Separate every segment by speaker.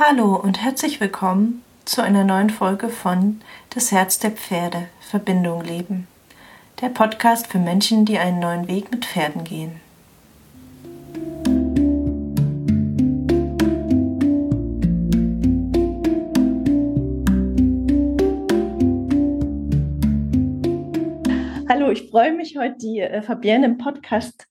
Speaker 1: Hallo und herzlich willkommen zu einer neuen Folge von Das Herz der Pferde Verbindung leben. Der Podcast für Menschen, die einen neuen Weg mit Pferden gehen. Hallo, ich freue mich heute, die äh, Fabienne im Podcast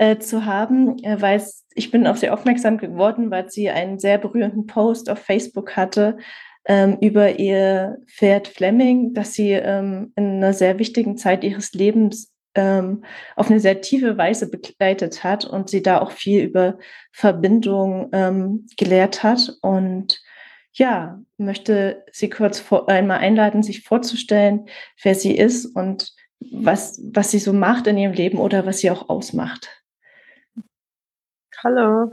Speaker 1: äh, zu haben, äh, weil ich bin auf sie aufmerksam geworden, weil sie einen sehr berührenden Post auf Facebook hatte ähm, über ihr Pferd Fleming, das sie ähm, in einer sehr wichtigen Zeit ihres Lebens ähm, auf eine sehr tiefe Weise begleitet hat und sie da auch viel über Verbindung ähm, gelehrt hat. Und ja, möchte Sie kurz vor, einmal einladen, sich vorzustellen, wer sie ist und was, was sie so macht in ihrem Leben oder was sie auch ausmacht.
Speaker 2: Hallo,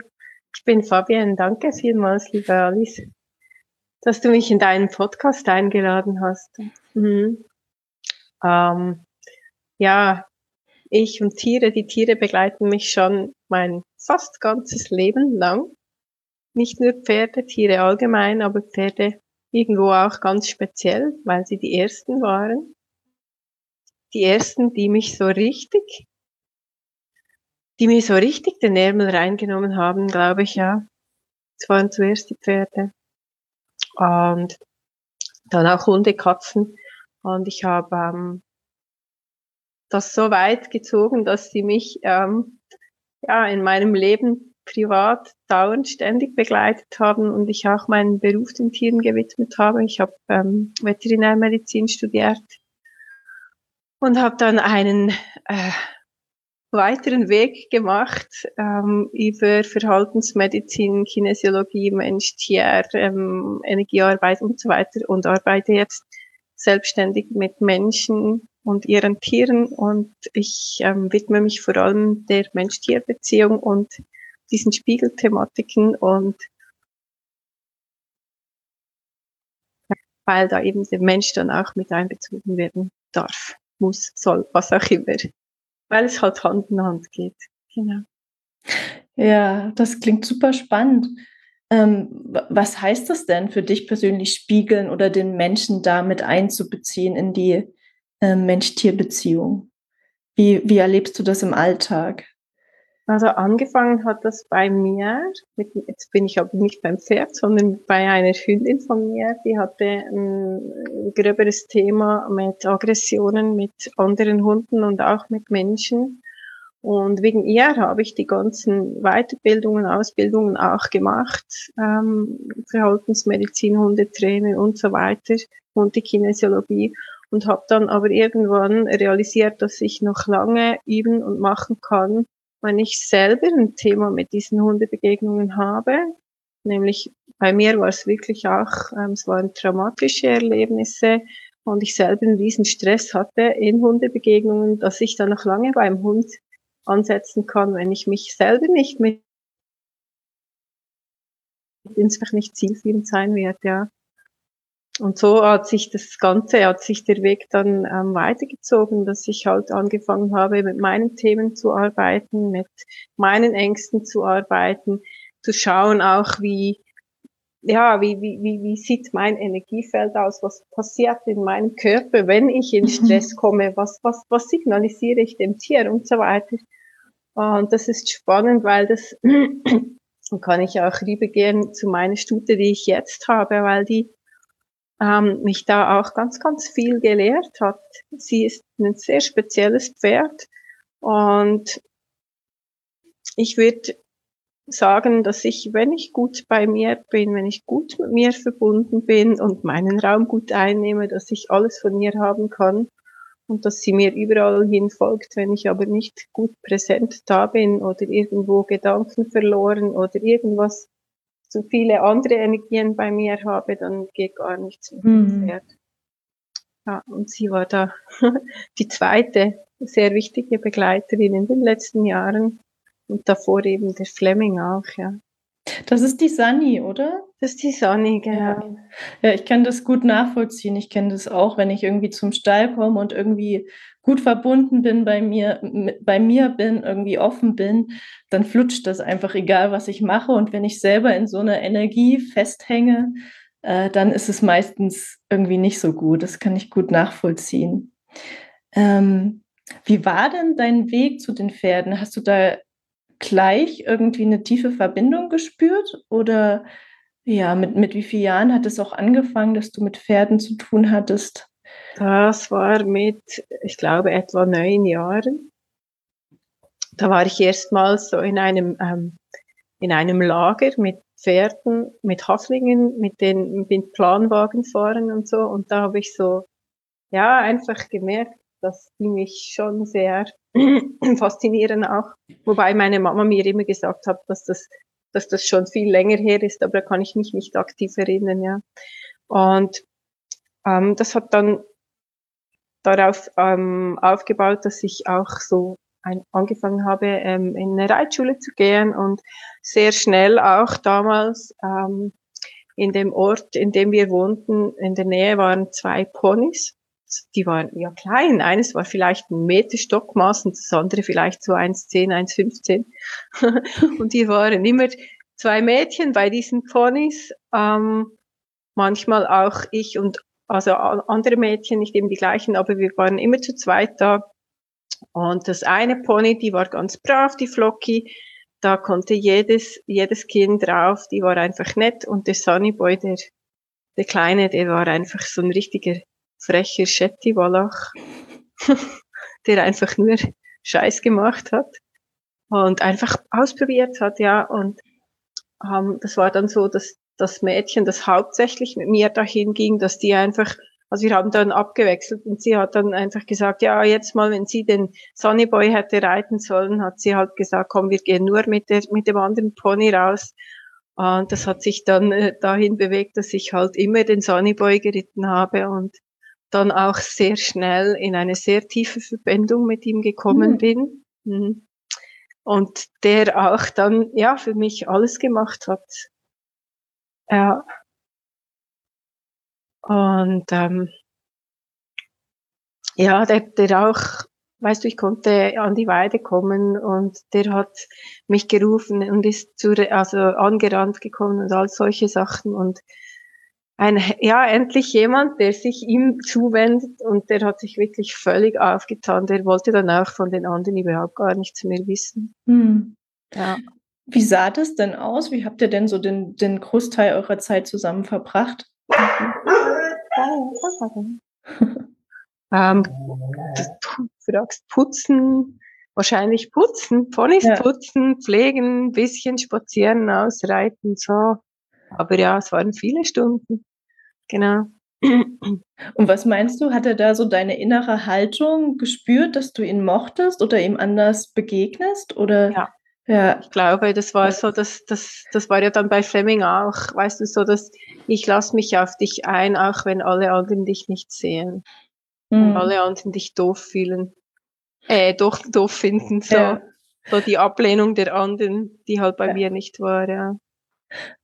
Speaker 2: ich bin Fabienne. Danke vielmals, liebe Alice, dass du mich in deinen Podcast eingeladen hast. Mhm. Ähm, ja, ich und Tiere, die Tiere begleiten mich schon mein fast ganzes Leben lang. Nicht nur Pferde, Tiere allgemein, aber Pferde irgendwo auch ganz speziell, weil sie die ersten waren. Die ersten, die mich so richtig die mir so richtig den Ärmel reingenommen haben, glaube ich, ja. Es waren zuerst die Pferde. Und dann auch Hunde, Katzen. Und ich habe ähm, das so weit gezogen, dass sie mich ähm, ja in meinem Leben privat dauernd ständig begleitet haben und ich auch meinen Beruf den Tieren gewidmet habe. Ich habe ähm, Veterinärmedizin studiert und habe dann einen äh, weiteren Weg gemacht ähm, über Verhaltensmedizin, Kinesiologie, Mensch-Tier, ähm, Energiearbeit und so weiter und arbeite jetzt selbstständig mit Menschen und ihren Tieren und ich ähm, widme mich vor allem der Mensch-Tier-Beziehung und diesen Spiegelthematiken und weil da eben der Mensch dann auch mit einbezogen werden darf, muss, soll, was auch immer weil es halt Hand in Hand geht. Genau.
Speaker 1: Ja, das klingt super spannend. Ähm, was heißt das denn für dich persönlich, spiegeln oder den Menschen damit einzubeziehen in die äh, Mensch-Tier-Beziehung? Wie, wie erlebst du das im Alltag?
Speaker 2: Also angefangen hat das bei mir, mit, jetzt bin ich aber nicht beim Pferd, sondern bei einer Hündin von mir, die hatte ein gröberes Thema mit Aggressionen mit anderen Hunden und auch mit Menschen. Und wegen ihr habe ich die ganzen Weiterbildungen, Ausbildungen auch gemacht, ähm, Verhaltensmedizin, Hundetrainer und so weiter und die Kinesiologie und habe dann aber irgendwann realisiert, dass ich noch lange üben und machen kann, wenn ich selber ein Thema mit diesen Hundebegegnungen habe, nämlich bei mir war es wirklich auch, ähm, es waren traumatische Erlebnisse und ich selber einen riesen Stress hatte in Hundebegegnungen, dass ich dann noch lange beim Hund ansetzen kann, wenn ich mich selber nicht mit einfach nicht zielführend sein wird, ja. Und so hat sich das Ganze, hat sich der Weg dann ähm, weitergezogen, dass ich halt angefangen habe, mit meinen Themen zu arbeiten, mit meinen Ängsten zu arbeiten, zu schauen auch, wie, ja, wie, wie, wie, wie sieht mein Energiefeld aus, was passiert in meinem Körper, wenn ich in Stress komme, was, was, was signalisiere ich dem Tier und so weiter. Und das ist spannend, weil das kann ich auch rübergehen zu meiner Stute, die ich jetzt habe, weil die ähm, mich da auch ganz, ganz viel gelehrt hat. Sie ist ein sehr spezielles Pferd und ich würde sagen, dass ich, wenn ich gut bei mir bin, wenn ich gut mit mir verbunden bin und meinen Raum gut einnehme, dass ich alles von ihr haben kann und dass sie mir überall hin folgt, wenn ich aber nicht gut präsent da bin oder irgendwo Gedanken verloren oder irgendwas zu viele andere Energien bei mir habe, dann geht gar nichts mehr. Mhm. Ja, und sie war da die zweite sehr wichtige Begleiterin in den letzten Jahren und davor eben der Fleming auch, ja.
Speaker 1: Das ist die Sunny, oder?
Speaker 2: Das ist die Sunny, genau. Ja,
Speaker 1: ja ich kann das gut nachvollziehen. Ich kenne das auch, wenn ich irgendwie zum Stall komme und irgendwie gut verbunden bin bei mir, bei mir bin, irgendwie offen bin, dann flutscht das einfach, egal was ich mache. Und wenn ich selber in so einer Energie festhänge, äh, dann ist es meistens irgendwie nicht so gut. Das kann ich gut nachvollziehen. Ähm, wie war denn dein Weg zu den Pferden? Hast du da gleich irgendwie eine tiefe Verbindung gespürt? Oder ja, mit, mit wie vielen Jahren hat es auch angefangen, dass du mit Pferden zu tun hattest?
Speaker 2: Das war mit, ich glaube, etwa neun Jahren. Da war ich erstmals so in einem, ähm, in einem Lager mit Pferden, mit Haflingen, mit den mit Planwagen fahren und so. Und da habe ich so, ja, einfach gemerkt, dass die mich schon sehr faszinieren auch. Wobei meine Mama mir immer gesagt hat, dass das, dass das schon viel länger her ist, aber da kann ich mich nicht aktiv erinnern, ja. Und ähm, das hat dann darauf ähm, aufgebaut, dass ich auch so ein, angefangen habe, ähm, in eine Reitschule zu gehen und sehr schnell auch damals ähm, in dem Ort, in dem wir wohnten, in der Nähe waren zwei Ponys die waren ja klein. Eines war vielleicht ein Meter Stockmaß und das andere vielleicht so 1,10, 1,15. und die waren immer zwei Mädchen bei diesen Ponys. Ähm, manchmal auch ich und also andere Mädchen, nicht eben die gleichen, aber wir waren immer zu zweit da. Und das eine Pony, die war ganz brav, die Flocky. Da konnte jedes, jedes Kind drauf, die war einfach nett. Und der Sunny Boy, der, der Kleine, der war einfach so ein richtiger frecher Schetti Wallach, der einfach nur Scheiß gemacht hat und einfach ausprobiert hat, ja. Und ähm, das war dann so, dass das Mädchen, das hauptsächlich mit mir dahin ging, dass die einfach, also wir haben dann abgewechselt und sie hat dann einfach gesagt, ja, jetzt mal, wenn sie den Sunnyboy hätte reiten sollen, hat sie halt gesagt, komm, wir gehen nur mit, der, mit dem anderen Pony raus. Und das hat sich dann äh, dahin bewegt, dass ich halt immer den Sunnyboy geritten habe und dann auch sehr schnell in eine sehr tiefe Verbindung mit ihm gekommen mhm. bin. Mhm. Und der auch dann, ja, für mich alles gemacht hat. Ja. Und ähm, ja, der, der auch, weißt du, ich konnte an die Weide kommen und der hat mich gerufen und ist zu, also angerannt gekommen und all solche Sachen und ein, ja, endlich jemand, der sich ihm zuwendet und der hat sich wirklich völlig aufgetan. Der wollte dann auch von den anderen überhaupt gar nichts mehr wissen. Hm.
Speaker 1: Ja. Wie sah das denn aus? Wie habt ihr denn so den, den Großteil eurer Zeit zusammen verbracht?
Speaker 2: ähm, du fragst putzen, wahrscheinlich putzen, Ponys ja. putzen, pflegen, bisschen spazieren, ausreiten, so. Aber ja, es waren viele Stunden. Genau.
Speaker 1: Und was meinst du, hat er da so deine innere Haltung gespürt, dass du ihn mochtest oder ihm anders begegnest? Oder?
Speaker 2: Ja. Ja. Ich glaube, das war so, dass das, das war ja dann bei Fleming auch, weißt du, so, dass ich lasse mich auf dich ein, auch wenn alle anderen dich nicht sehen. Mhm. Und alle anderen dich doof fühlen. Äh, doch doof finden, so. Ja. So die Ablehnung der anderen, die halt bei ja. mir nicht war, ja.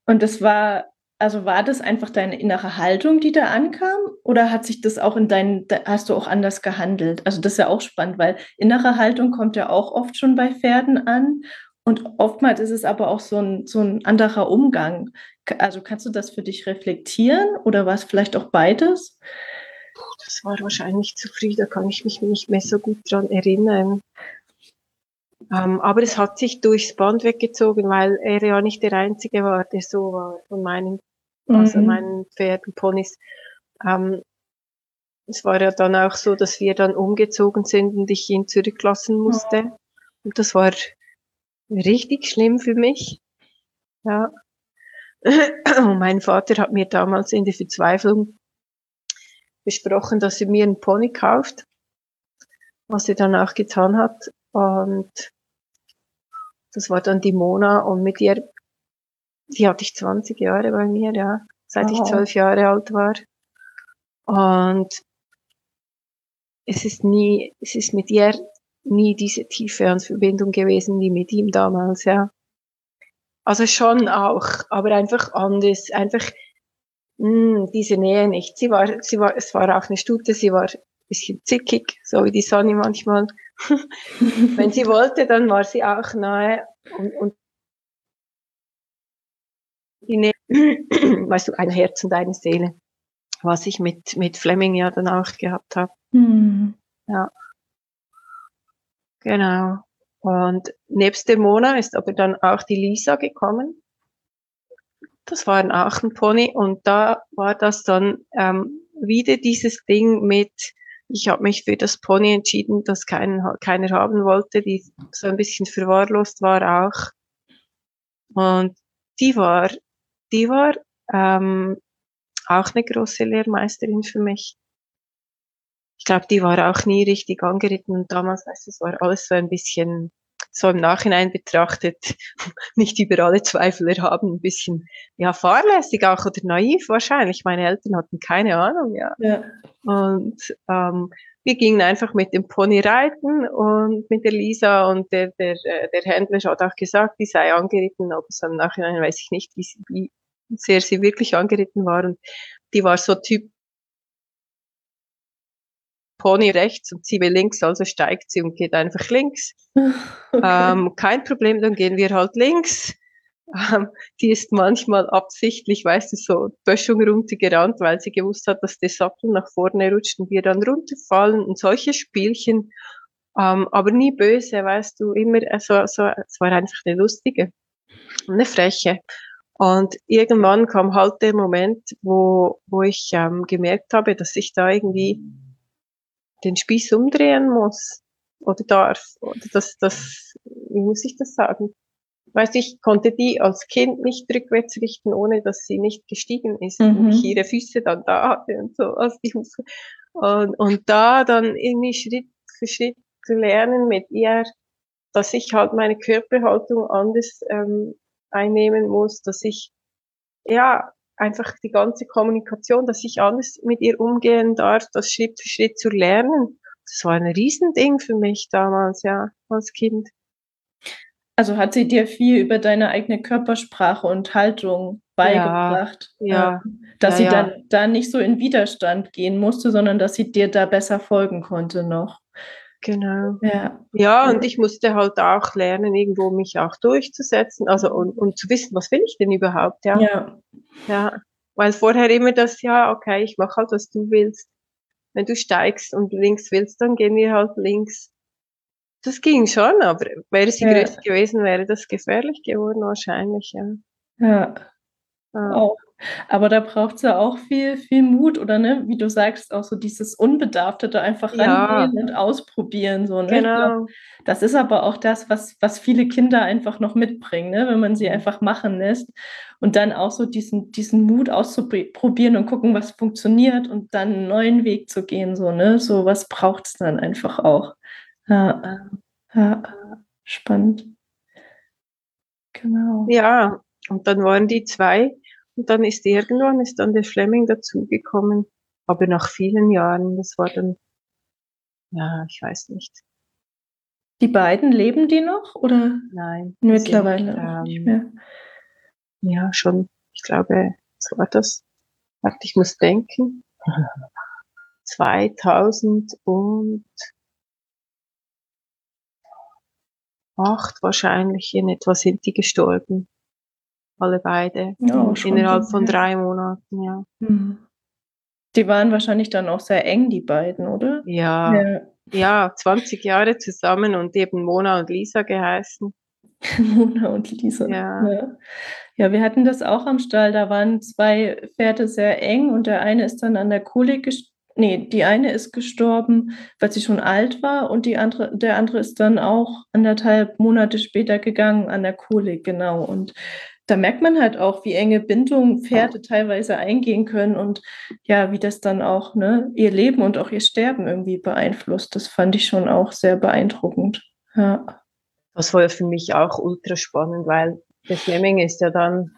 Speaker 1: Und das war also war das einfach deine innere Haltung, die da ankam? Oder hat sich das auch in deinen, hast du auch anders gehandelt? Also das ist ja auch spannend, weil innere Haltung kommt ja auch oft schon bei Pferden an. Und oftmals ist es aber auch so ein, so ein anderer Umgang. Also kannst du das für dich reflektieren oder war es vielleicht auch beides?
Speaker 2: Das war wahrscheinlich zu früh, da kann ich mich nicht mehr so gut dran erinnern. Ähm, aber es hat sich durchs Band weggezogen, weil er ja nicht der Einzige war, der so war von meinen, also mhm. also meinen Pferden, Ponys. Ähm, es war ja dann auch so, dass wir dann umgezogen sind und ich ihn zurücklassen musste. Mhm. Und das war richtig schlimm für mich. Ja. Und mein Vater hat mir damals in der Verzweiflung besprochen, dass er mir einen Pony kauft, was er dann auch getan hat. Und das war dann die Mona und mit ihr, die hatte ich 20 Jahre bei mir, ja, seit Aha. ich zwölf Jahre alt war. Und es ist nie, es ist mit ihr nie diese tiefe Verbindung gewesen wie mit ihm damals, ja. Also schon auch, aber einfach anders, einfach mh, hm, diese Nähe nicht. Sie war, sie war, es war auch eine Stute, sie war bisschen zickig, so wie die Sonne manchmal. Wenn sie wollte, dann war sie auch nahe und, und die Nähe, weißt du, ein Herz und eine Seele, was ich mit, mit Fleming ja dann auch gehabt habe. Mhm. Ja. Genau. Und nebst dem Mona ist aber dann auch die Lisa gekommen. Das war ein Pony und da war das dann ähm, wieder dieses Ding mit, ich habe mich für das Pony entschieden, das keinen, keiner haben wollte, die so ein bisschen verwahrlost war auch. Und die war, die war ähm, auch eine große Lehrmeisterin für mich. Ich glaube, die war auch nie richtig angeritten und damals, weißt du, es war alles so ein bisschen so im Nachhinein betrachtet nicht über alle Zweifel erhaben, ein bisschen ja fahrlässig auch oder naiv wahrscheinlich. Meine Eltern hatten keine Ahnung, ja. ja. Und ähm, wir gingen einfach mit dem Pony reiten und mit der Lisa und der, der, äh, der Händler hat auch gesagt, die sei angeritten, aber so im Nachhinein weiß ich nicht, wie, wie sehr sie wirklich angeritten war. Und die war so Typ Pony rechts und sie will links, also steigt sie und geht einfach links. Okay. Ähm, kein Problem, dann gehen wir halt links. Ähm, die ist manchmal absichtlich, weißt du, so Böschung runtergerannt, weil sie gewusst hat, dass der Sattel nach vorne rutscht und wir dann runterfallen und solche Spielchen. Ähm, aber nie böse, weißt du, immer, also, so, es war einfach eine lustige, eine freche. Und irgendwann kam halt der Moment, wo, wo ich ähm, gemerkt habe, dass ich da irgendwie den Spieß umdrehen muss oder darf. Oder das, das, wie muss ich das sagen? Weißt du, ich konnte die als Kind nicht rückwärts richten, ohne dass sie nicht gestiegen ist mhm. und ich ihre Füße dann da hatte und so als die Hufe. Und, und da dann irgendwie Schritt für Schritt zu lernen mit ihr, dass ich halt meine Körperhaltung anders ähm, einnehmen muss, dass ich ja einfach die ganze Kommunikation, dass ich anders mit ihr umgehen darf, das Schritt für Schritt zu lernen. Das war ein Riesending für mich damals, ja, als Kind.
Speaker 1: Also hat sie dir viel über deine eigene Körpersprache und Haltung beigebracht,
Speaker 2: ja, ja
Speaker 1: dass
Speaker 2: ja,
Speaker 1: sie dann da nicht so in Widerstand gehen musste, sondern dass sie dir da besser folgen konnte noch.
Speaker 2: Genau. Ja. ja, und ich musste halt auch lernen, irgendwo mich auch durchzusetzen, also und, und zu wissen, was will ich denn überhaupt, ja. Ja. Ja, weil vorher immer das, ja, okay, ich mache halt, was du willst. Wenn du steigst und links willst, dann gehen wir halt links. Das ging schon, aber wäre sie ja. größer gewesen, wäre das gefährlich geworden wahrscheinlich, ja.
Speaker 1: Ja. ja. Auch. Aber da braucht es ja auch viel, viel Mut oder ne, wie du sagst, auch so dieses Unbedarfte da einfach ja. rangehen und ausprobieren. So, ne?
Speaker 2: Genau.
Speaker 1: Glaub, das ist aber auch das, was, was viele Kinder einfach noch mitbringen, ne? wenn man sie einfach machen lässt. Und dann auch so diesen, diesen Mut auszuprobieren und gucken, was funktioniert und dann einen neuen Weg zu gehen. So, ne? so was braucht es dann einfach auch. Ja, ja, spannend.
Speaker 2: Genau. Ja, und dann waren die zwei und dann ist irgendwann ist dann der Fleming dazugekommen, aber nach vielen Jahren, das war dann, ja, ich weiß nicht.
Speaker 1: Die beiden leben die noch oder?
Speaker 2: Nein.
Speaker 1: Mittlerweile sind, ähm, nicht mehr.
Speaker 2: Ja, schon. Ich glaube, was war das? Warte, ich muss denken. 2008 wahrscheinlich in etwa sind die gestorben alle beide. Ja, innerhalb von drei Monaten, ja. Mhm.
Speaker 1: Die waren wahrscheinlich dann auch sehr eng, die beiden, oder?
Speaker 2: Ja. Ja, ja 20 Jahre zusammen und eben Mona und Lisa geheißen.
Speaker 1: Mona und Lisa. Ja. ja. ja. wir hatten das auch am Stall. Da waren zwei Pferde sehr eng und der eine ist dann an der Kolik gestorben. Nee, die eine ist gestorben, weil sie schon alt war und die andere, der andere ist dann auch anderthalb Monate später gegangen an der Kolik, genau. Und da merkt man halt auch, wie enge Bindungen Pferde teilweise eingehen können und ja, wie das dann auch ne, ihr Leben und auch ihr Sterben irgendwie beeinflusst. Das fand ich schon auch sehr beeindruckend. Ja.
Speaker 2: Das war für mich auch ultra spannend, weil der Fleming ist ja dann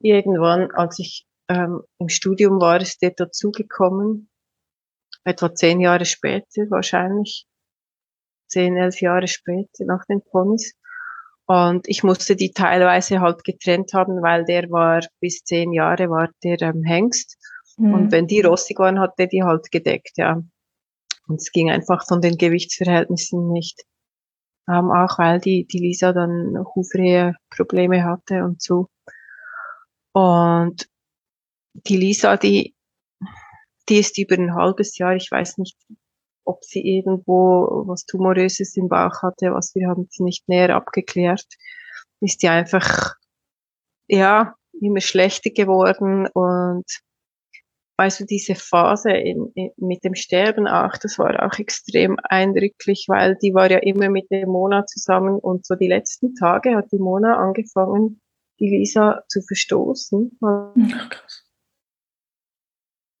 Speaker 2: irgendwann, als ich ähm, im Studium war, ist der dazugekommen, etwa zehn Jahre später wahrscheinlich, zehn, elf Jahre später nach den Ponys. Und ich musste die teilweise halt getrennt haben, weil der war bis zehn Jahre war der ähm, Hengst. Mhm. Und wenn die rossig waren, hat der die halt gedeckt, ja. Und es ging einfach von den Gewichtsverhältnissen nicht. Ähm, auch weil die, die Lisa dann Hufrehe-Probleme hatte und so. Und die Lisa, die, die ist über ein halbes Jahr, ich weiß nicht, ob sie irgendwo was Tumoröses im Bauch hatte, was wir haben sie nicht näher abgeklärt, ist die einfach, ja, immer schlechter geworden und weißt du, diese Phase in, in, mit dem Sterben auch, das war auch extrem eindrücklich, weil die war ja immer mit der Mona zusammen und so die letzten Tage hat die Mona angefangen, die Lisa zu verstoßen. Ach, krass.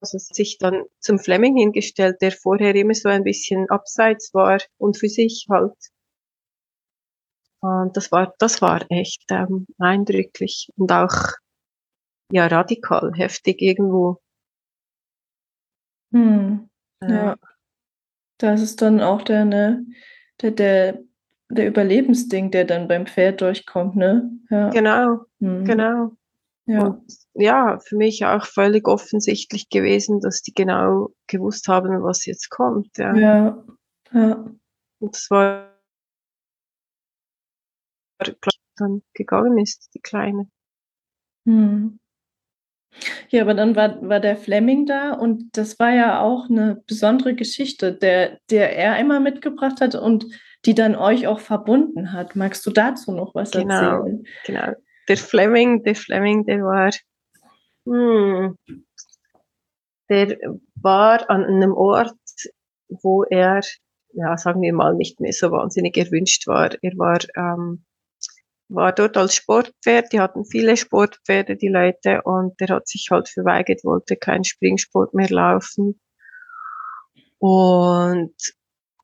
Speaker 2: Also sich dann zum Fleming hingestellt, der vorher immer so ein bisschen abseits war und für sich halt. Und das war, das war echt ähm, eindrücklich und auch ja radikal, heftig irgendwo.
Speaker 1: Hm. Ja. ja. Das ist dann auch der, ne, der, der, der Überlebensding, der dann beim Pferd durchkommt, ne?
Speaker 2: Ja. Genau, hm. genau. Ja. Und ja, für mich auch völlig offensichtlich gewesen, dass die genau gewusst haben, was jetzt kommt. Ja. ja. ja. Und das war dann gegangen ist, die Kleine.
Speaker 1: Hm. Ja, aber dann war, war der Fleming da und das war ja auch eine besondere Geschichte, der, der er einmal mitgebracht hat und die dann euch auch verbunden hat. Magst du dazu noch was
Speaker 2: genau,
Speaker 1: erzählen?
Speaker 2: Genau. Der Fleming, der Fleming, der war, hm, der war an einem Ort, wo er, ja, sagen wir mal, nicht mehr so wahnsinnig erwünscht war. Er war ähm, war dort als Sportpferd. Die hatten viele Sportpferde, die Leute, und der hat sich halt verweigert, wollte keinen Springsport mehr laufen. Und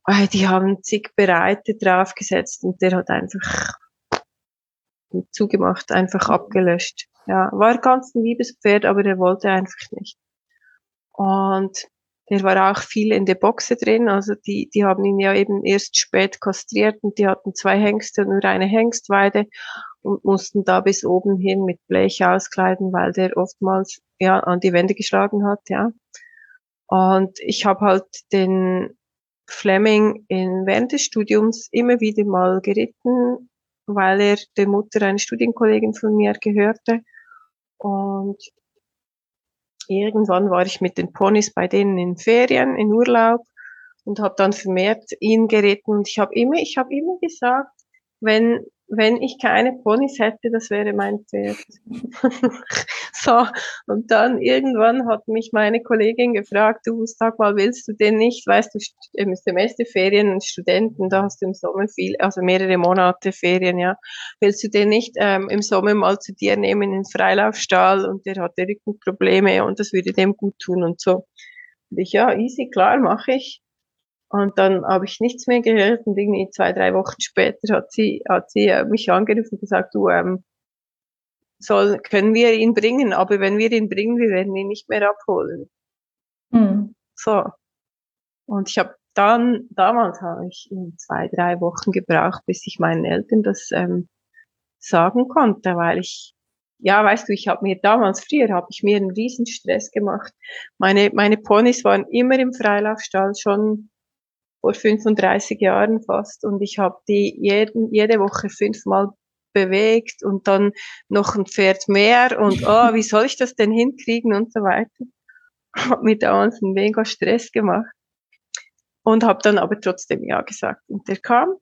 Speaker 2: äh, die haben zig Bereite draufgesetzt und der hat einfach zugemacht, einfach abgelöscht. Ja, war ganz ein liebes Pferd, aber der wollte einfach nicht. Und der war auch viel in der Boxe drin, also die, die haben ihn ja eben erst spät kastriert und die hatten zwei Hengste und nur eine Hengstweide und mussten da bis oben hin mit Blech auskleiden, weil der oftmals ja an die Wände geschlagen hat, ja. Und ich habe halt den Fleming in während des Studiums immer wieder mal geritten, weil er der Mutter eine Studienkollegin von mir gehörte. Und irgendwann war ich mit den Ponys bei denen in Ferien, in Urlaub und habe dann vermehrt ihn geritten und ich habe immer, ich habe immer gesagt, wenn wenn ich keine Ponys hätte, das wäre mein Pferd. so, und dann irgendwann hat mich meine Kollegin gefragt, du sag mal, willst du denn nicht, weißt du, im Semester Ferien und Studenten, da hast du im Sommer viel, also mehrere Monate Ferien, ja, willst du den nicht ähm, im Sommer mal zu dir nehmen in den Freilaufstall und der hatte Rückenprobleme und das würde dem gut tun und so. Und ich, ja, easy, klar, mache ich. Und dann habe ich nichts mehr gehört und irgendwie zwei, drei Wochen später hat sie, hat sie äh, mich angerufen und gesagt, du, ähm, soll, können wir ihn bringen, aber wenn wir ihn bringen, wir werden ihn nicht mehr abholen. Mhm. So. Und ich habe dann, damals habe ich zwei, drei Wochen gebraucht, bis ich meinen Eltern das ähm, sagen konnte, weil ich, ja, weißt du, ich habe mir damals, früher habe ich mir einen riesen Stress gemacht. Meine, meine Ponys waren immer im Freilaufstall schon vor 35 Jahren fast. Und ich habe die jeden, jede Woche fünfmal bewegt und dann noch ein Pferd mehr und oh, wie soll ich das denn hinkriegen und so weiter. Hat mir damals einen mega Stress gemacht. Und habe dann aber trotzdem ja gesagt. Und der kam.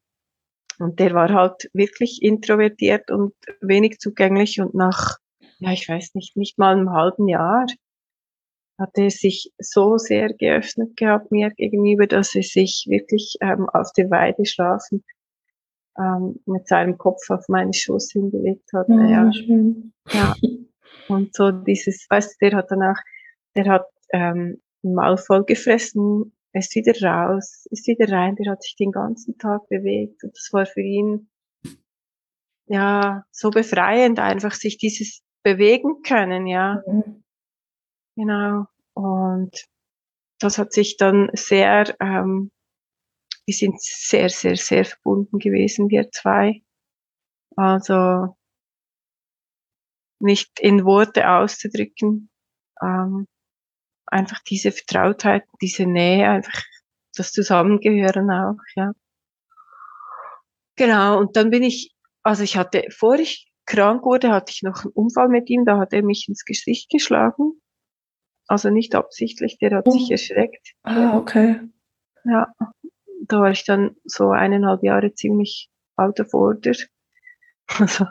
Speaker 2: Und der war halt wirklich introvertiert und wenig zugänglich. Und nach ja ich weiß nicht nicht mal einem halben Jahr hat er sich so sehr geöffnet gehabt mir gegenüber, dass er sich wirklich ähm, auf der Weide schlafen ähm, mit seinem Kopf auf meinen Schoß hingelegt hat. Ja, ja. Schön. ja. Und so dieses, weißt du, der hat danach, der hat ähm, Maul voll gefressen, ist wieder raus, ist wieder rein, der hat sich den ganzen Tag bewegt und das war für ihn ja so befreiend, einfach sich dieses bewegen können, ja. Mhm. Genau. Und das hat sich dann sehr, ähm, wir sind sehr, sehr, sehr verbunden gewesen, wir zwei. Also nicht in Worte auszudrücken, ähm, einfach diese Vertrautheit, diese Nähe, einfach das Zusammengehören auch, ja. Genau, und dann bin ich, also ich hatte, vor ich krank wurde, hatte ich noch einen Unfall mit ihm, da hat er mich ins Gesicht geschlagen. Also nicht absichtlich, der hat oh. sich erschreckt.
Speaker 1: Ah, okay.
Speaker 2: Ja, da war ich dann so eineinhalb Jahre ziemlich out of order. Also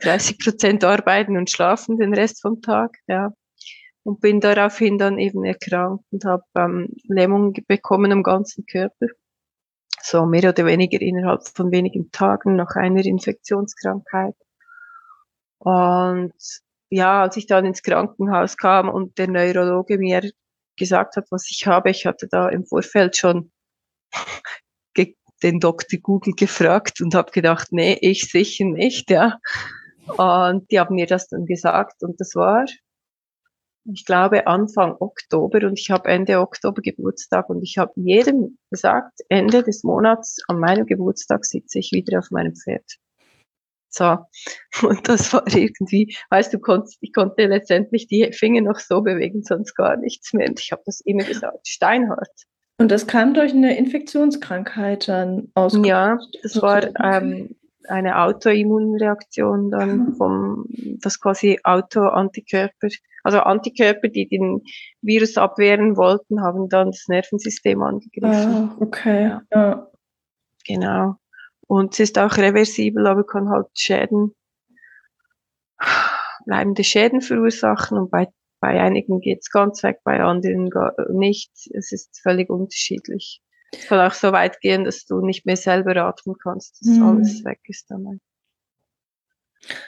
Speaker 2: 30 Prozent arbeiten und schlafen den Rest vom Tag, ja. Und bin daraufhin dann eben erkrankt und habe ähm, Lähmung bekommen am ganzen Körper. So mehr oder weniger innerhalb von wenigen Tagen nach einer Infektionskrankheit. Und ja, als ich dann ins Krankenhaus kam und der Neurologe mir gesagt hat, was ich habe, ich hatte da im Vorfeld schon den Dr. Google gefragt und habe gedacht, nee, ich sicher nicht, ja. Und die haben mir das dann gesagt und das war, ich glaube, Anfang Oktober und ich habe Ende Oktober Geburtstag und ich habe jedem gesagt, Ende des Monats an meinem Geburtstag sitze ich wieder auf meinem Pferd. So. Und das war irgendwie, weißt du, konntest, ich konnte letztendlich die Finger noch so bewegen, sonst gar nichts mehr. Und ich habe das immer gesagt, steinhart.
Speaker 1: Und das kam durch eine Infektionskrankheit dann aus.
Speaker 2: Ja, das war ähm, eine Autoimmunreaktion dann mhm. vom, das quasi Autoantikörper, also Antikörper, die den Virus abwehren wollten, haben dann das Nervensystem angegriffen.
Speaker 1: Ah, okay, ja.
Speaker 2: Genau. Und es ist auch reversibel, aber kann halt Schäden, bleibende Schäden verursachen und bei, bei einigen geht's ganz weg, bei anderen nicht. Es ist völlig unterschiedlich. Es kann auch so weit gehen, dass du nicht mehr selber atmen kannst, dass mhm. alles weg ist dann.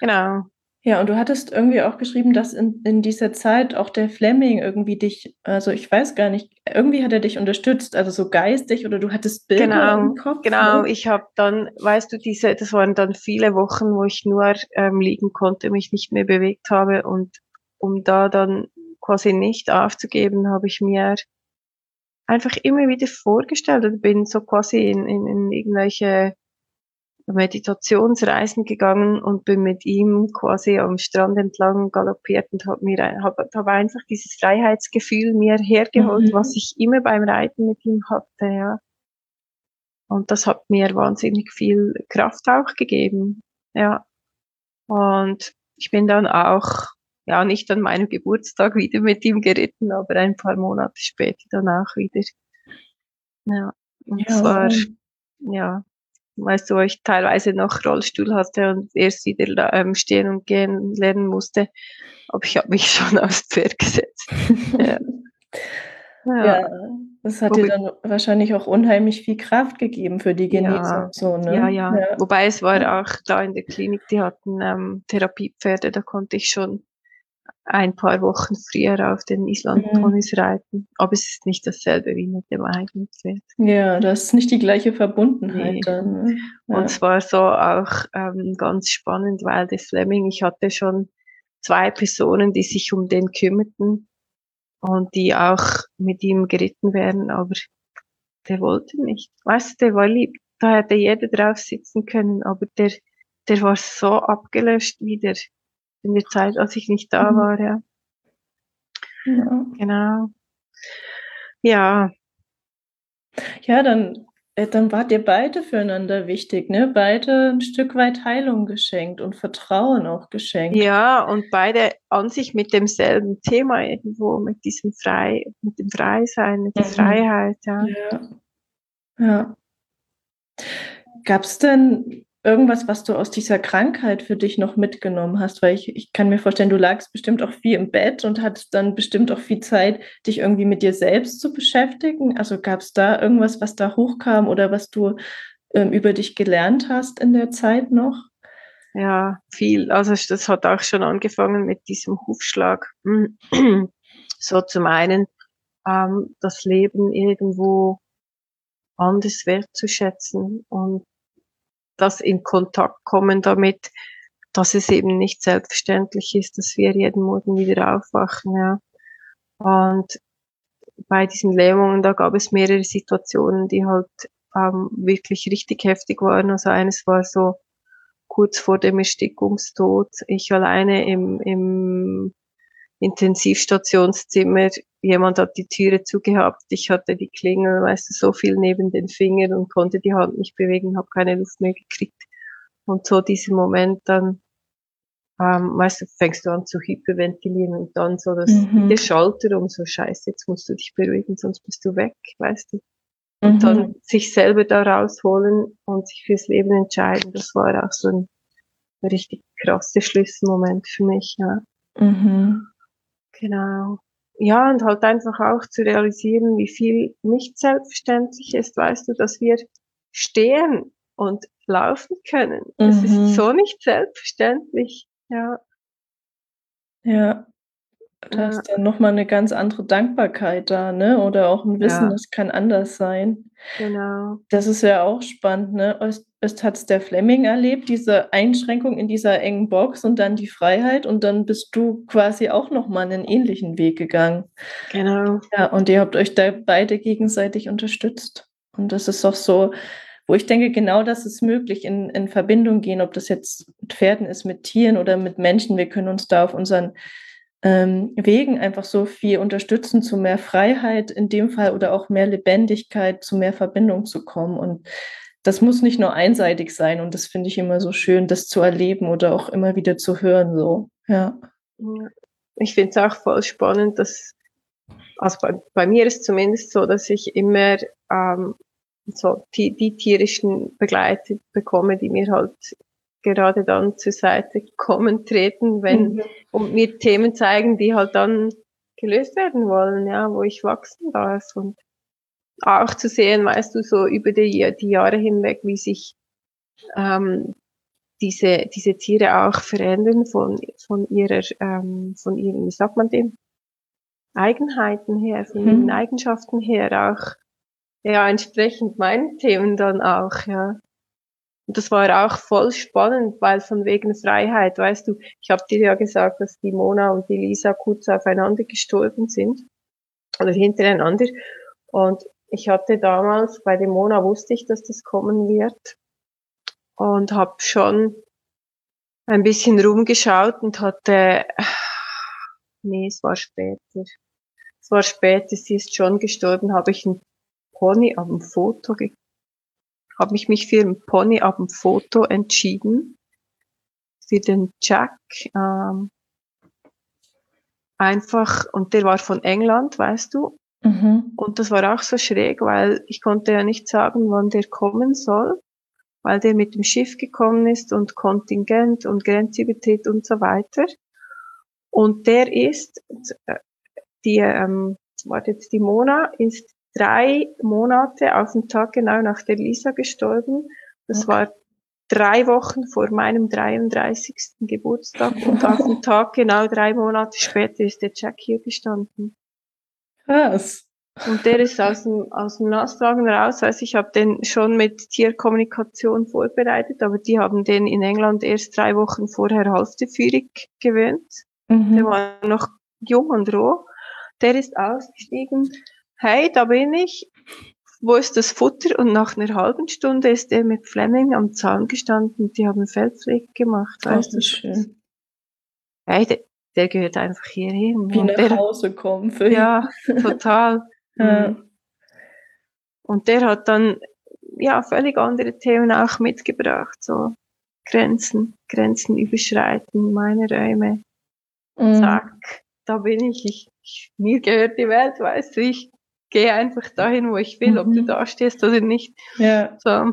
Speaker 2: Genau.
Speaker 1: Ja, und du hattest irgendwie auch geschrieben, dass in, in dieser Zeit auch der Fleming irgendwie dich, also ich weiß gar nicht, irgendwie hat er dich unterstützt, also so geistig oder du hattest Bilder
Speaker 2: genau,
Speaker 1: im Kopf.
Speaker 2: Genau, ne? ich habe dann, weißt du, diese, das waren dann viele Wochen, wo ich nur ähm, liegen konnte, mich nicht mehr bewegt habe und um da dann quasi nicht aufzugeben, habe ich mir einfach immer wieder vorgestellt und bin so quasi in, in, in irgendwelche Meditationsreisen gegangen und bin mit ihm quasi am Strand entlang galoppiert und habe mir hab, hab einfach dieses Freiheitsgefühl mir hergeholt, mhm. was ich immer beim Reiten mit ihm hatte, ja. Und das hat mir wahnsinnig viel Kraft auch gegeben, ja. Und ich bin dann auch, ja, nicht an meinem Geburtstag wieder mit ihm geritten, aber ein paar Monate später danach wieder. Ja. Und ja. war, ja, weißt du, wo ich teilweise noch Rollstuhl hatte und erst wieder ähm, stehen und gehen lernen musste. Aber ich habe mich schon aufs Pferd gesetzt. ja.
Speaker 1: Ja. ja. das hat Wobei, dir dann wahrscheinlich auch unheimlich viel Kraft gegeben für die Genesung. Ja,
Speaker 2: so, ne? ja, ja, ja, Wobei es war auch da in der Klinik, die hatten ähm, Therapiepferde, da konnte ich schon ein paar Wochen früher auf den Island-Ponys mhm. reiten. Aber es ist nicht dasselbe wie mit dem eigenen Pferd.
Speaker 1: Ja, das ist nicht die gleiche Verbundenheit nee. dann.
Speaker 2: Ne? Ja. Und es war so auch ähm, ganz spannend, weil der Fleming, ich hatte schon zwei Personen, die sich um den kümmerten und die auch mit ihm geritten wären, aber der wollte nicht. Weißt du, der war lieb. Da hätte jeder drauf sitzen können, aber der, der war so abgelöscht wieder in der Zeit, als ich nicht da mhm. war, ja. ja. Genau. Ja.
Speaker 1: Ja, dann, äh, dann wart ihr beide füreinander wichtig, ne? Beide ein Stück weit Heilung geschenkt und Vertrauen auch geschenkt.
Speaker 2: Ja, und beide an sich mit demselben Thema irgendwo, mit diesem Frei, mit dem Freisein, mit der mhm. Freiheit, ja.
Speaker 1: Ja. ja. Gab es denn irgendwas, was du aus dieser Krankheit für dich noch mitgenommen hast? Weil ich, ich kann mir vorstellen, du lagst bestimmt auch viel im Bett und hattest dann bestimmt auch viel Zeit, dich irgendwie mit dir selbst zu beschäftigen. Also gab es da irgendwas, was da hochkam oder was du ähm, über dich gelernt hast in der Zeit noch?
Speaker 2: Ja, viel. Also das hat auch schon angefangen mit diesem Hufschlag. So zum einen ähm, das Leben irgendwo anders wertzuschätzen und das in Kontakt kommen damit, dass es eben nicht selbstverständlich ist, dass wir jeden Morgen wieder aufwachen. Ja. Und bei diesen Lähmungen, da gab es mehrere Situationen, die halt ähm, wirklich richtig heftig waren. Also eines war so kurz vor dem Erstickungstod, ich alleine im, im Intensivstationszimmer jemand hat die Türe zugehabt, ich hatte die Klingel, weißt du, so viel neben den Fingern und konnte die Hand nicht bewegen, habe keine Luft mehr gekriegt. Und so dieser Moment dann, ähm, weißt du, fängst du an zu hyperventilieren und dann so das, mhm. der Schalter um, so scheiße, jetzt musst du dich beruhigen, sonst bist du weg, weißt du. Und mhm. dann sich selber da rausholen und sich fürs Leben entscheiden, das war auch so ein richtig krasser Schlüsselmoment für mich, ja. Mhm. Genau. Ja, und halt einfach auch zu realisieren, wie viel nicht selbstverständlich ist, weißt du, dass wir stehen und laufen können. Das mhm. ist so nicht selbstverständlich, ja.
Speaker 1: Ja, da ist dann nochmal eine ganz andere Dankbarkeit da, ne? Oder auch ein Wissen, Ja. das kann anders sein.
Speaker 2: Genau.
Speaker 1: Das ist ja auch spannend, ne? Erst erst hat's der Fleming erlebt, diese Einschränkung in dieser engen Box und dann die Freiheit und dann bist du quasi auch nochmal einen ähnlichen Weg gegangen.
Speaker 2: Genau.
Speaker 1: Ja, und ihr habt euch da beide gegenseitig unterstützt. Und das ist auch so, wo ich denke, genau das ist möglich, in in Verbindung gehen, ob das jetzt mit Pferden ist, mit Tieren oder mit Menschen. Wir können uns da auf unseren ähm, Wegen einfach so viel unterstützen, zu mehr Freiheit in dem Fall oder auch mehr Lebendigkeit, zu mehr Verbindung zu kommen. Und das muss nicht nur einseitig sein. Und das finde ich immer so schön, das zu erleben oder auch immer wieder zu hören. So, ja.
Speaker 2: Ich finde es auch voll spannend, dass, also bei, bei, mir ist zumindest so, dass ich immer ähm, so die, die tierischen Begleiter bekomme, die mir halt gerade dann zur Seite kommen, treten, wenn, mhm. und mir Themen zeigen, die halt dann gelöst werden wollen, ja, wo ich wachsen darf und auch zu sehen, weißt du, so über die, die Jahre hinweg, wie sich ähm, diese, diese Tiere auch verändern von, von ihrer, ähm, von ihren, wie sagt man dem, Eigenheiten her, von mhm. ihren Eigenschaften her auch, ja, entsprechend meinen Themen dann auch, ja. Und das war auch voll spannend, weil von wegen Freiheit, weißt du, ich habe dir ja gesagt, dass die Mona und die Lisa kurz aufeinander gestorben sind oder hintereinander. Und ich hatte damals bei der Mona wusste ich, dass das kommen wird und habe schon ein bisschen rumgeschaut und hatte, nee, es war später. Es war später, sie ist schon gestorben, habe ich ein Pony auf dem Foto habe ich mich für ein Pony auf dem Foto entschieden. Für den Jack. Ähm, einfach, und der war von England, weißt du. Mhm. Und das war auch so schräg, weil ich konnte ja nicht sagen, wann der kommen soll, weil der mit dem Schiff gekommen ist und Kontingent und Grenzübertritt und so weiter. Und der ist, äh, die, ähm, wartet, die Mona ist drei Monate auf den Tag genau nach der Lisa gestorben. Das okay. war drei Wochen vor meinem 33. Geburtstag und auf den Tag genau drei Monate später ist der Jack hier gestanden.
Speaker 1: Krass.
Speaker 2: Und der ist aus dem, aus dem Lastwagen raus. Also ich habe den schon mit Tierkommunikation vorbereitet, aber die haben den in England erst drei Wochen vorher Halsteführung gewöhnt. Mhm. Der war noch jung und roh. Der ist ausgestiegen hey, da bin ich, wo ist das Futter? Und nach einer halben Stunde ist er mit Fleming am Zaun gestanden, die haben Feldpflege gemacht, weißt du? schön. Hey, der, gehört einfach hierhin.
Speaker 1: Wie nach der, Hause kommen
Speaker 2: für. Ja, total. ja. Mhm. Und der hat dann, ja, völlig andere Themen auch mitgebracht, so Grenzen, Grenzen überschreiten, meine Räume. Mhm. Zack, da bin ich. ich. ich. Mir gehört die Welt, weißt du, ich gehe einfach dahin, wo ich will, mhm. ob du mhm. da stehst oder nicht.
Speaker 1: Ja.
Speaker 2: So.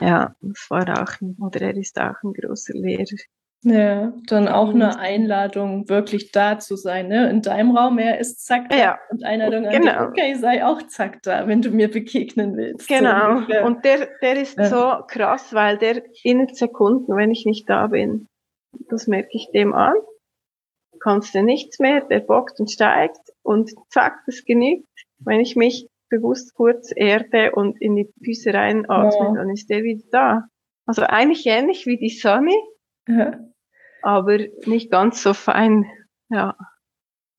Speaker 2: Ja, das war auch ein, oder er ist auch ein großer Lehrer.
Speaker 1: Ja, dann auch eine Einladung, wirklich da zu sein. Ne? In deinem Raum, er ist zack da.
Speaker 2: Ja.
Speaker 1: Und Einladung an genau. dich, okay, sei auch zack da, wenn du mir begegnen willst.
Speaker 2: Genau. So und der, der ist ja. so krass, weil der in Sekunden, wenn ich nicht da bin, das merke ich dem an, kannst du nichts mehr, der bockt und steigt und zack, das genügt wenn ich mich bewusst kurz erde und in die Füße reinatme, ja. dann ist der wieder da. Also eigentlich ähnlich wie die Sonne, ja. Aber nicht ganz so fein, ja,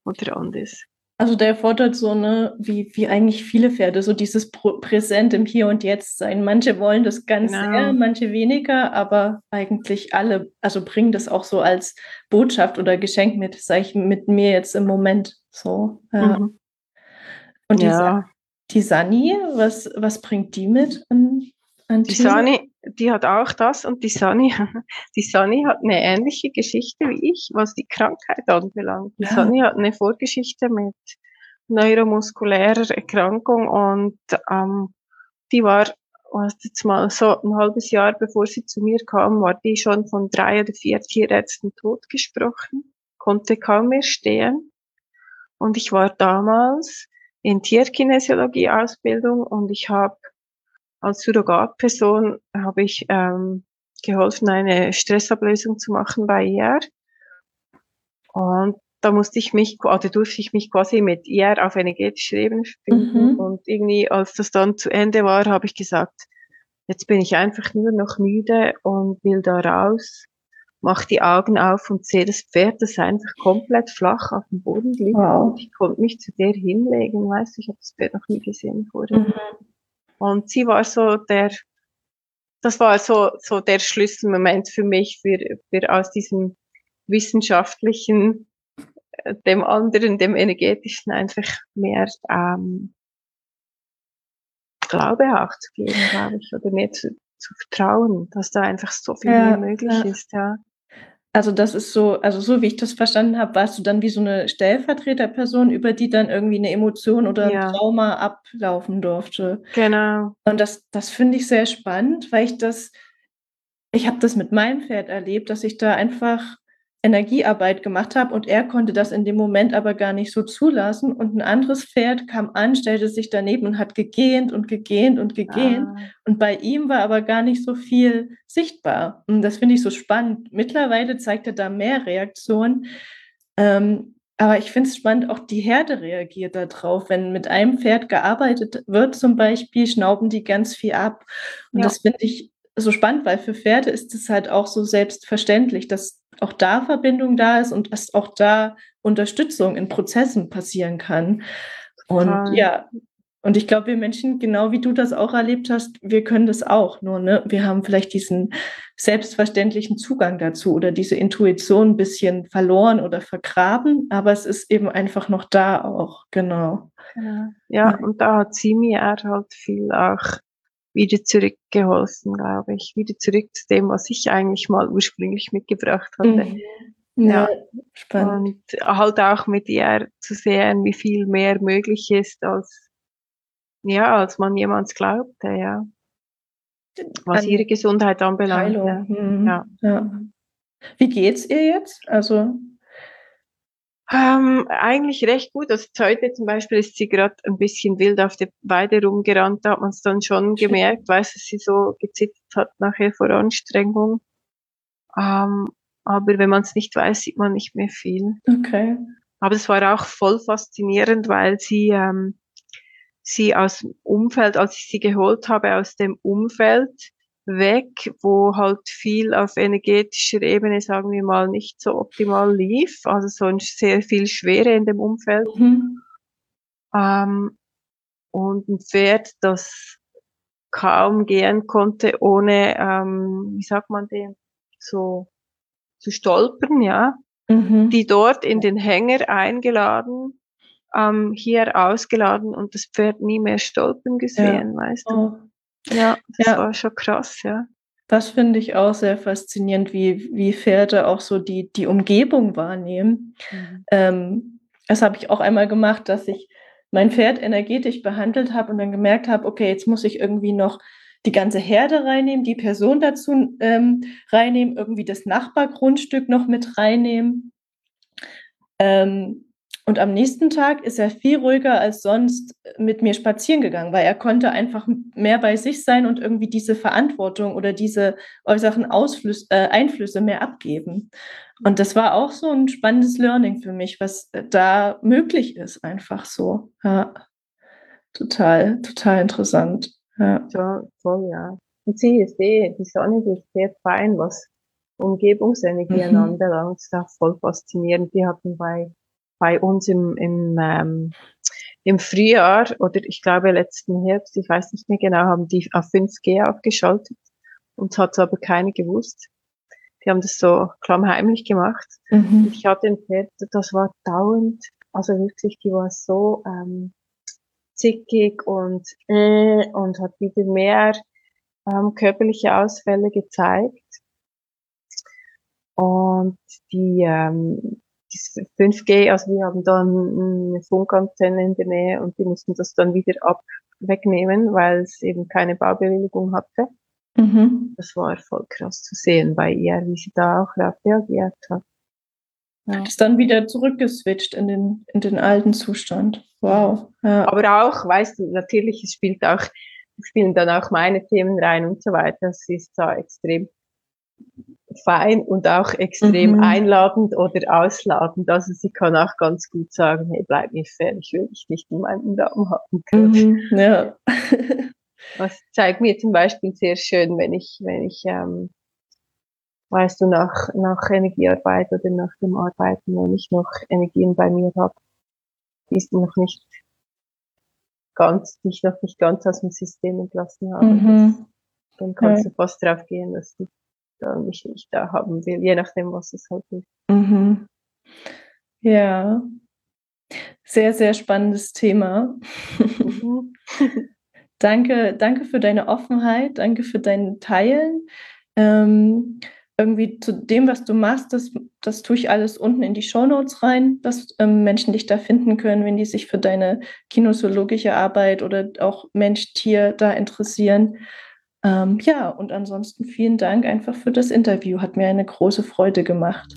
Speaker 2: oder anders.
Speaker 1: Also der fordert so eine, wie, wie eigentlich viele Pferde, so dieses Präsent im Hier und Jetzt sein. Manche wollen das ganz genau. sehr, manche weniger, aber eigentlich alle, also bringen das auch so als Botschaft oder Geschenk mit, sage ich mit mir jetzt im Moment so. Mhm. Und die, ja. die Sani, was, was bringt die mit an,
Speaker 2: an Die Sani, die hat auch das und die Sani, die Sani hat eine ähnliche Geschichte wie ich, was die Krankheit anbelangt. Die ja. Sani hat eine Vorgeschichte mit neuromuskulärer Erkrankung und ähm, die war, was jetzt mal so ein halbes Jahr bevor sie zu mir kam, war die schon von drei oder vier Tierärzten totgesprochen, konnte kaum mehr stehen. Und ich war damals in Tierkinesiologie Ausbildung und ich habe als Surrogatperson habe ich ähm, geholfen, eine Stressablösung zu machen bei ihr. Und da musste ich mich, oder durfte ich mich quasi mit ihr auf energetischer Ebene verbinden. Mhm. Und irgendwie, als das dann zu Ende war, habe ich gesagt, jetzt bin ich einfach nur noch müde und will da raus, mach die Augen auf und sehe das Pferd, das einfach komplett flach auf dem Boden liegt. Wow. Und ich konnte mich zu der hinlegen, weißt du, ich habe das Pferd noch nie gesehen vorher. Mhm. Und sie war so der, das war so, so der Schlüsselmoment für mich, für, für aus diesem wissenschaftlichen, äh, dem anderen, dem energetischen einfach mehr ähm, Glaube auch zu geben, glaube ich, oder mehr zu, zu vertrauen, dass da einfach so viel ja, mehr möglich ja. ist, ja.
Speaker 1: Also das ist so, also so wie ich das verstanden habe, warst du dann wie so eine Stellvertreterperson, über die dann irgendwie eine Emotion oder ein Trauma ablaufen durfte.
Speaker 2: Genau.
Speaker 1: Und das, das finde ich sehr spannend, weil ich das, ich habe das mit meinem Pferd erlebt, dass ich da einfach Energiearbeit gemacht habe und er konnte das in dem Moment aber gar nicht so zulassen und ein anderes Pferd kam an, stellte sich daneben und hat gegähnt und gegähnt und gegähnt ah. und bei ihm war aber gar nicht so viel sichtbar und das finde ich so spannend. Mittlerweile zeigt er da mehr Reaktionen, ähm, aber ich finde es spannend, auch die Herde reagiert darauf. Wenn mit einem Pferd gearbeitet wird zum Beispiel, schnauben die ganz viel ab und ja. das finde ich so spannend, weil für Pferde ist es halt auch so selbstverständlich, dass auch da Verbindung da ist und dass auch da Unterstützung in Prozessen passieren kann. Und Total. ja, und ich glaube, wir Menschen, genau wie du das auch erlebt hast, wir können das auch. Nur, ne, wir haben vielleicht diesen selbstverständlichen Zugang dazu oder diese Intuition ein bisschen verloren oder vergraben, aber es ist eben einfach noch da auch, genau.
Speaker 2: Ja, ja und da hat sie mir halt viel auch wieder zurückgeholfen, glaube ich. Wieder zurück zu dem, was ich eigentlich mal ursprünglich mitgebracht hatte. Mhm. Ja, ja, spannend. Und halt auch mit ihr zu sehen, wie viel mehr möglich ist, als, ja, als man jemals glaubte, ja. Was An ihre Gesundheit anbelangt. Ja.
Speaker 1: Mhm. ja. ja. Wie geht's ihr jetzt? Also,
Speaker 2: ähm, eigentlich recht gut. Also heute zum Beispiel ist sie gerade ein bisschen wild auf der Weide rumgerannt. Da hat man es dann schon gemerkt, weil sie so gezittert hat nachher vor Anstrengung. Ähm, aber wenn man es nicht weiß, sieht man nicht mehr viel.
Speaker 1: Okay.
Speaker 2: Aber es war auch voll faszinierend, weil sie ähm, sie aus dem Umfeld, als ich sie geholt habe, aus dem Umfeld weg, wo halt viel auf energetischer Ebene, sagen wir mal, nicht so optimal lief. Also so sehr viel Schwere in dem Umfeld. Mhm. Ähm, und ein Pferd, das kaum gehen konnte, ohne, ähm, wie sagt man dem, so zu stolpern, ja. Mhm. Die dort in den Hänger eingeladen, ähm, hier ausgeladen und das Pferd nie mehr stolpern gesehen, ja. weißt du. Ja, das ja. war schon krass, ja.
Speaker 1: Das finde ich auch sehr faszinierend, wie, wie Pferde auch so die, die Umgebung wahrnehmen. Mhm. Ähm, das habe ich auch einmal gemacht, dass ich mein Pferd energetisch behandelt habe und dann gemerkt habe, okay, jetzt muss ich irgendwie noch die ganze Herde reinnehmen, die Person dazu ähm, reinnehmen, irgendwie das Nachbargrundstück noch mit reinnehmen. Ähm, und am nächsten Tag ist er viel ruhiger als sonst mit mir spazieren gegangen, weil er konnte einfach mehr bei sich sein und irgendwie diese Verantwortung oder diese äußeren Ausflüsse, äh, Einflüsse mehr abgeben. Und das war auch so ein spannendes Learning für mich, was da möglich ist, einfach so. Ja, total, total interessant.
Speaker 2: Ja, ja voll, ja. Und sie ist eh, die Sonne ist sehr fein, was Umgebungsenergien mhm. anbelangt. Das ist auch voll faszinierend. Die hatten bei bei uns im, im, ähm, im Frühjahr oder ich glaube letzten Herbst, ich weiß nicht mehr genau, haben die auf 5G abgeschaltet und hat aber keine gewusst. Die haben das so klammheimlich gemacht. Mhm. Ich hatte ein Pferd, das war dauernd, also wirklich, die war so ähm, zickig und äh, und hat wieder mehr ähm, körperliche Ausfälle gezeigt. Und die, ähm, die 5G, also wir haben dann eine Funkantenne in der Nähe und die mussten das dann wieder ab wegnehmen, weil es eben keine Baubewilligung hatte. Mhm. Das war voll krass zu sehen bei ihr, wie sie da auch reagiert hat.
Speaker 1: Ja. Hat es dann wieder zurückgeswitcht in den, in den alten Zustand. Wow.
Speaker 2: Ja. Aber auch, weißt du, natürlich, es spielt auch, spielen dann auch meine Themen rein und so weiter. Es ist da extrem fein und auch extrem mhm. einladend oder ausladend. Also sie kann auch ganz gut sagen, hey, bleib mir fern, ich will dich nicht in meinen Darm haben. Mhm. Ja. Das zeigt mir zum Beispiel sehr schön, wenn ich, wenn ich, ähm, weißt du, nach, nach Energiearbeit oder nach dem Arbeiten, wenn ich noch Energien bei mir habe, die ich noch nicht ganz, die ich noch nicht ganz aus dem System entlassen habe. Mhm. dann kannst ja. du fast drauf gehen, dass du da mich nicht da haben will, je nachdem, was es halt ist. Mhm.
Speaker 1: Ja, sehr, sehr spannendes Thema. Mhm. danke, danke für deine Offenheit, danke für dein Teilen. Ähm, irgendwie zu dem, was du machst, das, das tue ich alles unten in die Shownotes rein, dass ähm, Menschen dich da finden können, wenn die sich für deine kinesiologische Arbeit oder auch Mensch-Tier da interessieren. Ähm, ja, und ansonsten vielen Dank einfach für das Interview. Hat mir eine große Freude gemacht.